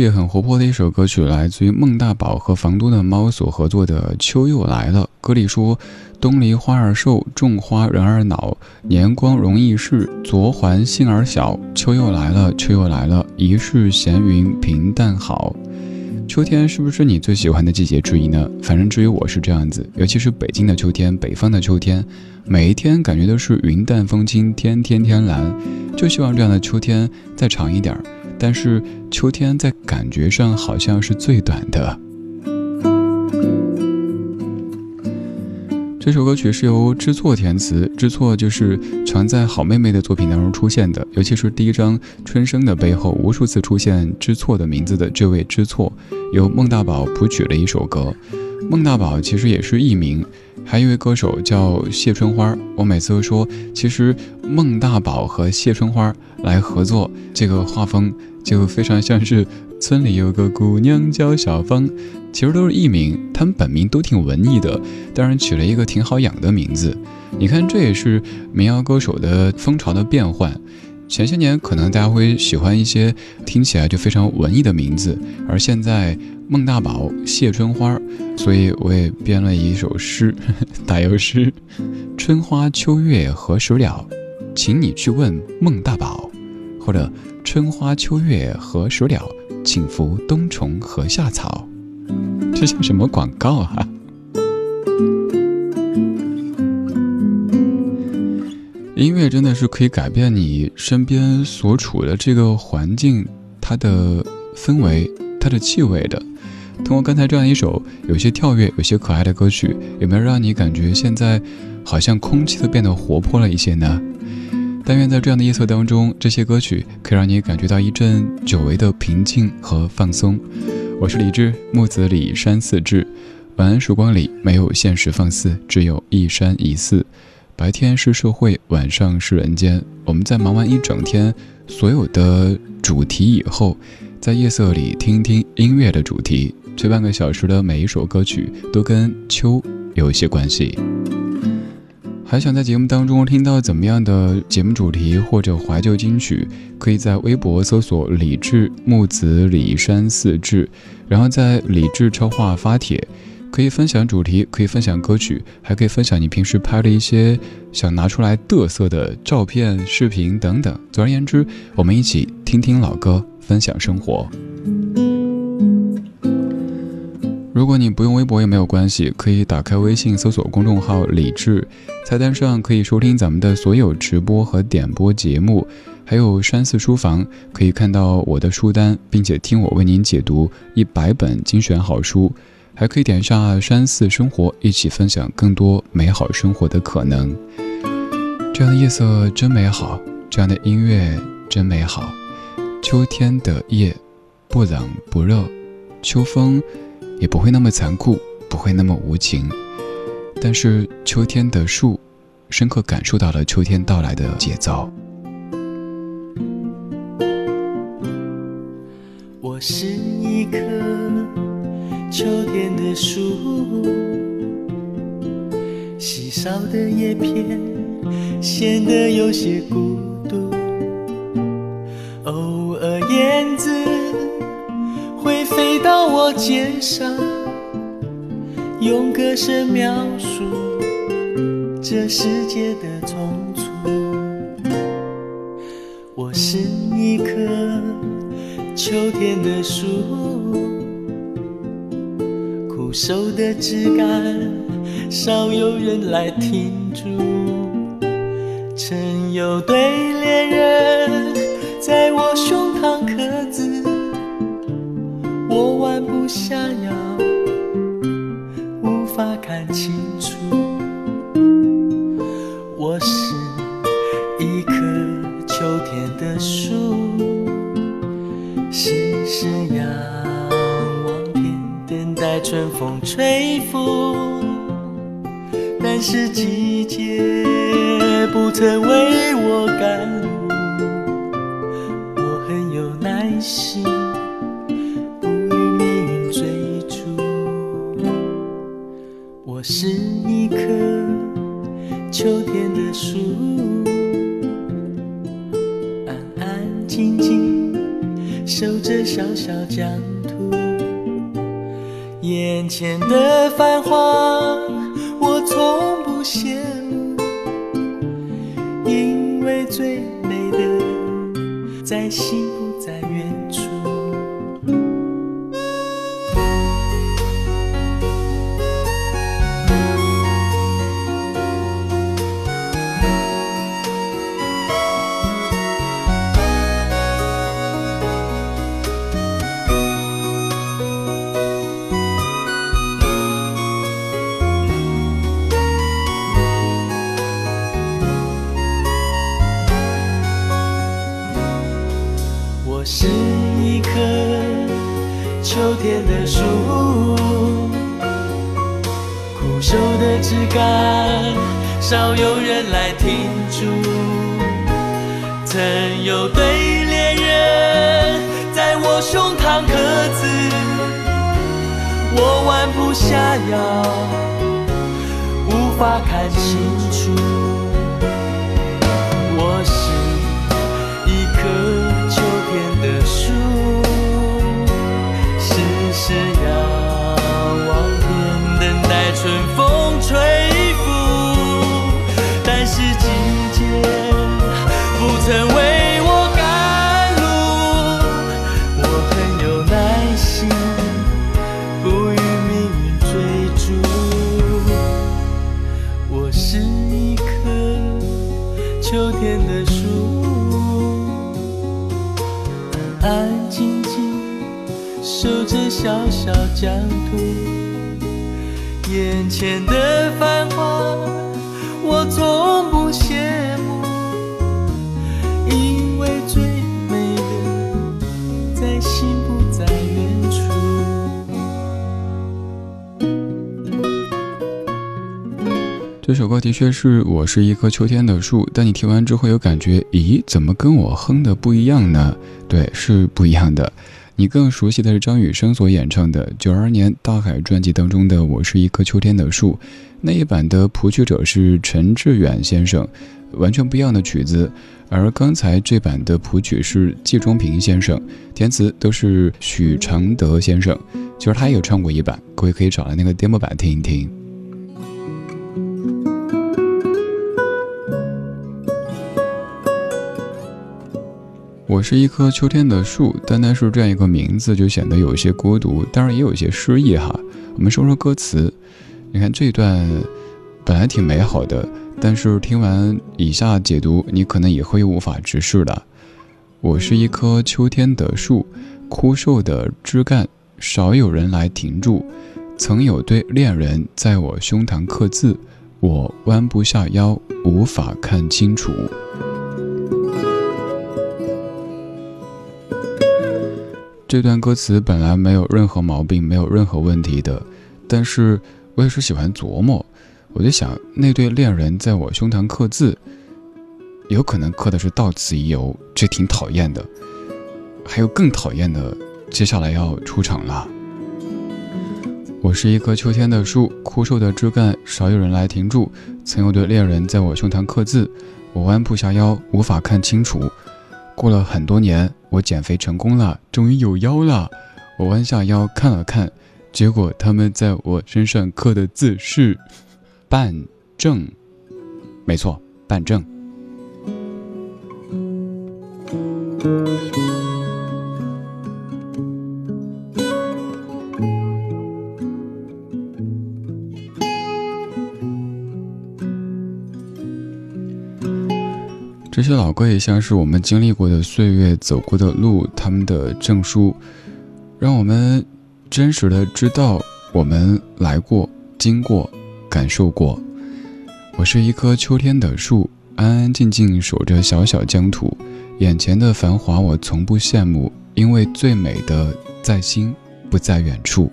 也很活泼的一首歌曲，来自于孟大宝和房东的猫所合作的《秋又来了》。歌里说：“东篱花儿瘦，种花人儿恼。年光容易逝，昨还杏儿小。秋又来了，秋又来了，一世闲云平淡好。”秋天是不是你最喜欢的季节之一呢？反正至于我是这样子，尤其是北京的秋天，北方的秋天，每一天感觉都是云淡风轻，天天天蓝，就希望这样的秋天再长一点儿。但是秋天在感觉上好像是最短的。这首歌曲是由知错填词，知错就是常在好妹妹的作品当中出现的，尤其是第一张《春生》的背后，无数次出现知错的名字的这位知错，由孟大宝谱曲了一首歌。孟大宝其实也是艺名，还有一位歌手叫谢春花。我每次都说，其实孟大宝和谢春花来合作，这个画风。就非常像是村里有个姑娘叫小芳，其实都是艺名，他们本名都挺文艺的，当然取了一个挺好养的名字。你看，这也是民谣歌手的风潮的变换。前些年可能大家会喜欢一些听起来就非常文艺的名字，而现在孟大宝、谢春花，所以我也编了一首诗，打油诗：春花秋月何时了？请你去问孟大宝，或者。春花秋月何时了？请服冬虫和夏草。这像什么广告啊？音乐真的是可以改变你身边所处的这个环境，它的氛围，它的气味的。通过刚才这样一首有些跳跃、有些可爱的歌曲，有没有让你感觉现在好像空气都变得活泼了一些呢？但愿在这样的夜色当中，这些歌曲可以让你感觉到一阵久违的平静和放松。我是李志，木子李山寺志。晚安，曙光里没有现实放肆，只有一山一寺。白天是社会，晚上是人间。我们在忙完一整天所有的主题以后，在夜色里听听音乐的主题。这半个小时的每一首歌曲都跟秋有一些关系。还想在节目当中听到怎么样的节目主题或者怀旧金曲？可以在微博搜索“李志木子李山四志”，然后在李志超话发帖。可以分享主题，可以分享歌曲，还可以分享你平时拍的一些想拿出来嘚瑟的照片、视频等等。总而言之，我们一起听听老歌，分享生活。如果你不用微博也没有关系，可以打开微信搜索公众号“李智”，菜单上可以收听咱们的所有直播和点播节目，还有山寺书房可以看到我的书单，并且听我为您解读一百本精选好书。还可以点一下山寺生活，一起分享更多美好生活的可能。这样的夜色真美好，这样的音乐真美好。秋天的夜，不冷不热，秋风也不会那么残酷，不会那么无情。但是秋天的树，深刻感受到了秋天到来的节奏。我是一棵。秋天的树，稀少的叶片显得有些孤肩上，用歌声描述这世界的匆促。我是一棵秋天的树。枯瘦的枝干，少有人来停驻。曾有对恋人在我胸下腰，无法看清。眼前的繁华，我从不羡慕，因为最美的在心。的树，枯瘦的枝干少有人来停驻，曾有对恋人在我胸膛刻字，我弯不下腰，无法看清楚。吹拂，但是季节不曾为我赶路，我很有耐心，不与命运追逐。我是一棵秋天的树，安安静静守着小小疆土。前的繁华我从不羡慕，因为最美的在心不在远处。这首歌的确是我是一棵秋天的树，但你听完之后有感觉，咦，怎么跟我哼的不一样呢？对，是不一样的。你更熟悉的是张雨生所演唱的九二年《大海》专辑当中的《我是一棵秋天的树》，那一版的谱曲者是陈志远先生，完全不一样的曲子。而刚才这版的谱曲是季中平先生，填词都是许常德先生。其实他也有唱过一版，各位可以找来那个 demo 版听一听。我是一棵秋天的树，单单是这样一个名字就显得有些孤独，当然也有些诗意哈。我们说说歌词，你看这段本来挺美好的，但是听完以下解读，你可能也会无法直视了。我是一棵秋天的树，枯瘦的枝干少有人来停住，曾有对恋人在我胸膛刻字，我弯不下腰，无法看清楚。这段歌词本来没有任何毛病，没有任何问题的，但是我也是喜欢琢磨，我就想那对恋人在我胸膛刻字，有可能刻的是“到此一游”，这挺讨厌的。还有更讨厌的，接下来要出场了。我是一棵秋天的树，枯瘦的枝干少有人来停住，曾有对恋人在我胸膛刻字，我弯不下腰，无法看清楚。过了很多年，我减肥成功了，终于有腰了。我弯下腰看了看，结果他们在我身上刻的字是“办证”，没错，办证。这些老歌也像是我们经历过的岁月、走过的路，他们的证书，让我们真实的知道我们来过、经过、感受过。我是一棵秋天的树，安安静静守着小小疆土，眼前的繁华我从不羡慕，因为最美的在心，不在远处。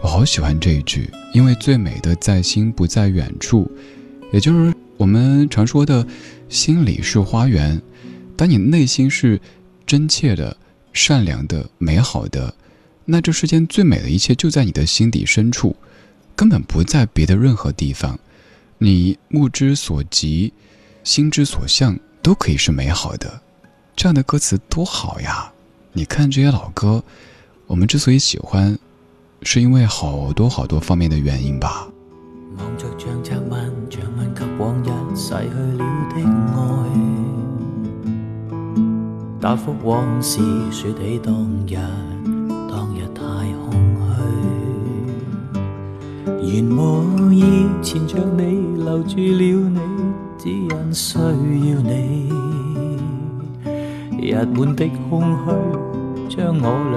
我好喜欢这一句，因为最美的在心，不在远处，也就是我们常说的。心里是花园，当你内心是真切的、善良的、美好的，那这世间最美的一切就在你的心底深处，根本不在别的任何地方。你目之所及、心之所向，都可以是美好的。这样的歌词多好呀！你看这些老歌，我们之所以喜欢，是因为好多好多方面的原因吧。望着像着问，像问及往日逝去了的爱，答复往事，说起当日，当日太空虚。原无意缠着你，留住了你，只因需要你。日满的空虚，将我俩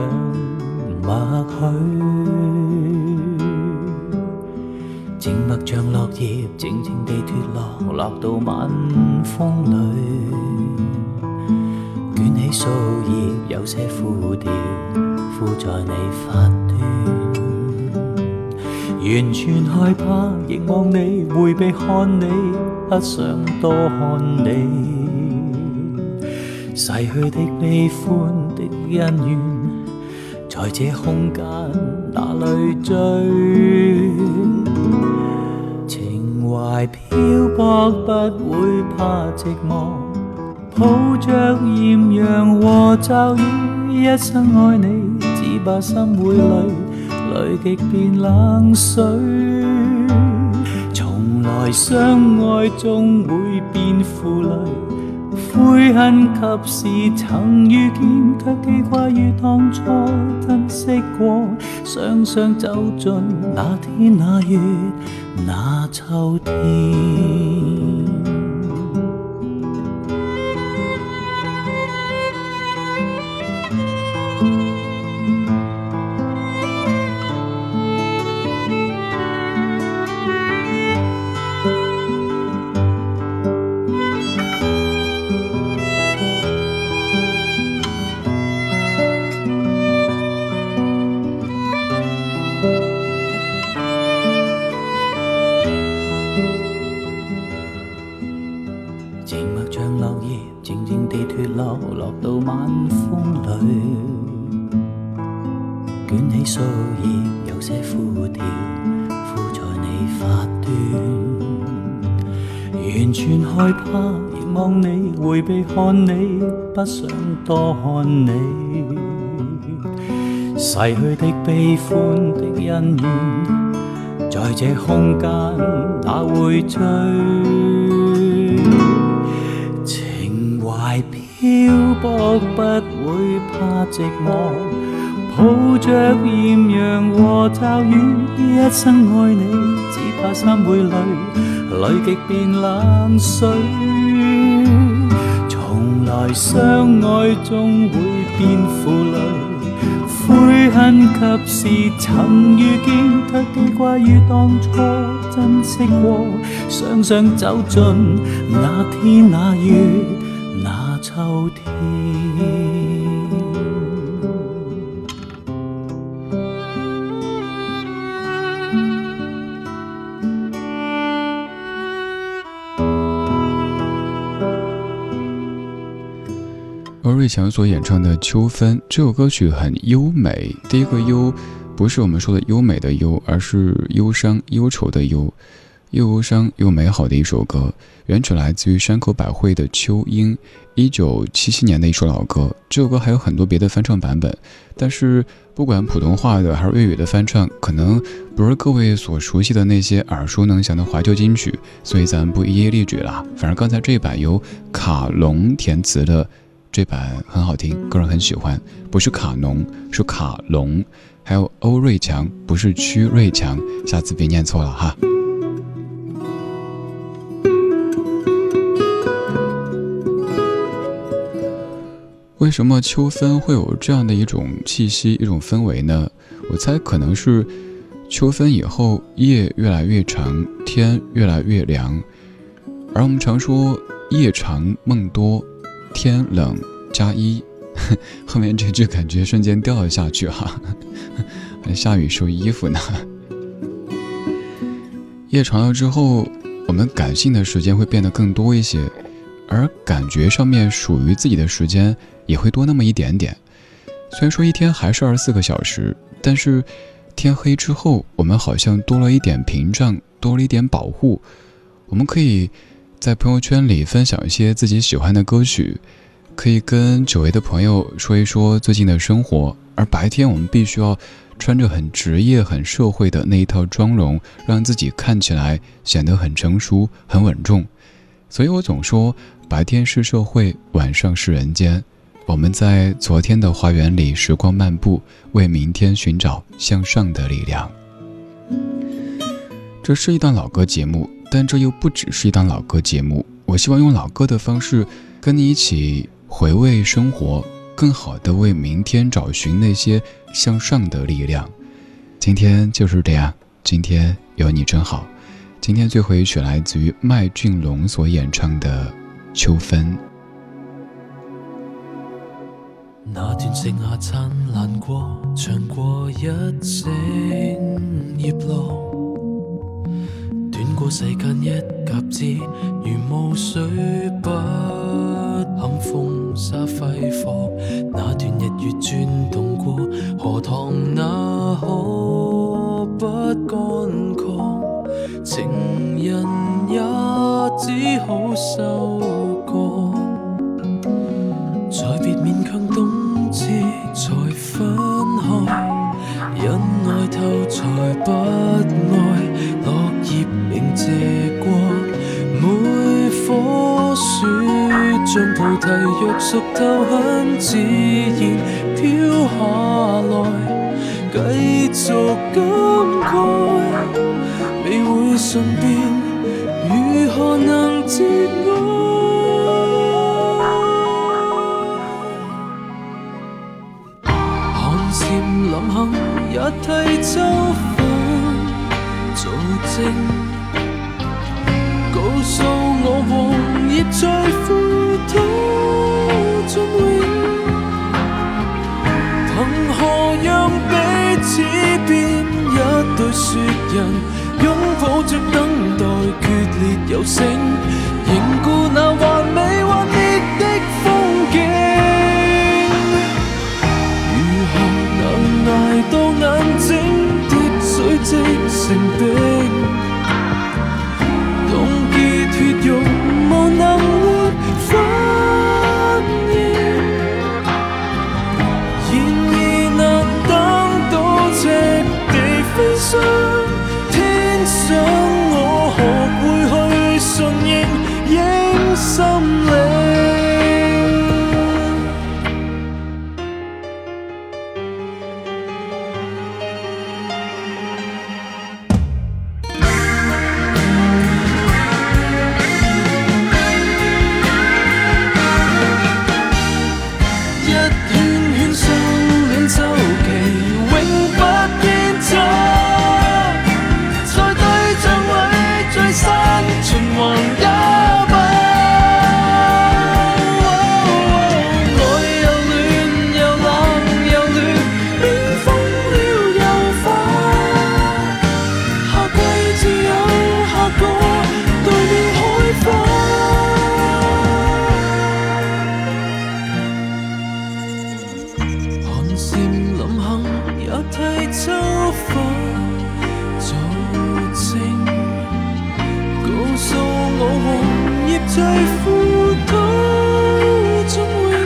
默许。静默像落叶，静静地脱落，落到晚风里。卷起树叶，有些枯掉，枯在你发端。完全害怕，凝望你，回避看你，不想多看你。逝去的悲欢的恩怨，在这空间哪里追？怀漂泊不会怕寂寞，抱着艳阳和骤雨，一生爱你，只怕心会累，累极变冷水。从来相爱终会变负累，悔恨及时曾遇见，却记挂于当初珍惜过，想想走进那天那月。那秋天。看你，不想多看你。逝去的悲欢的恩怨，在这空间哪会追？情怀漂泊不会怕寂寞，抱着艳阳和骤雨，一生爱你，只怕心会累，累极变冷水。在相爱终会变负累。悔恨及时曾遇见，却记挂于当初珍惜过。想想走进那天那月那秋天。强所演唱的《秋分》这首歌曲很优美。第一个忧，不是我们说的优美的忧，而是忧伤、忧愁的忧，又忧伤又美好的一首歌。原曲来自于山口百惠的《秋英》，一九七七年的一首老歌。这首歌还有很多别的翻唱版本，但是不管普通话的还是粤语的翻唱，可能不是各位所熟悉的那些耳熟能详的怀旧金曲，所以咱不一一列举了。反正刚才这一版由卡龙填词的。这版很好听，个人很喜欢。不是卡农，是卡龙。还有欧瑞强，不是屈瑞强，下次别念错了哈。为什么秋分会有这样的一种气息、一种氛围呢？我猜可能是秋分以后，夜越来越长，天越来越凉，而我们常说夜长梦多。天冷加衣，后面这句感觉瞬间掉了下去哈，还下雨收衣服呢。夜长了之后，我们感性的时间会变得更多一些，而感觉上面属于自己的时间也会多那么一点点。虽然说一天还是二十四个小时，但是天黑之后，我们好像多了一点屏障，多了一点保护，我们可以。在朋友圈里分享一些自己喜欢的歌曲，可以跟久违的朋友说一说最近的生活。而白天我们必须要穿着很职业、很社会的那一套妆容，让自己看起来显得很成熟、很稳重。所以我总说，白天是社会，晚上是人间。我们在昨天的花园里时光漫步，为明天寻找向上的力量。这是一档老歌节目。但这又不只是一档老歌节目，我希望用老歌的方式跟你一起回味生活，更好的为明天找寻那些向上的力量。今天就是这样，今天有你真好。今天最后一曲来自于麦浚龙所演唱的《秋分》。那段盛夏灿烂过，长过一整叶落。过世间一甲子，如雾水不堪风沙挥霍。那段日月转动过，荷塘那可不干涸？情人也只好收割。再别勉强冬至才分开。忍爱透才不像菩提，若熟透很自然飘下来，继续感慨，未会顺便，如何能节哀？人，拥抱着等待，决裂又醒，走访，走静，告诉我红叶在枯土中永，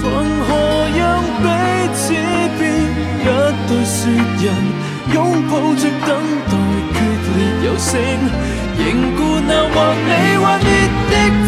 凭何让彼此变一对雪人，拥抱着等待决裂有声，凝固那或你或灭的。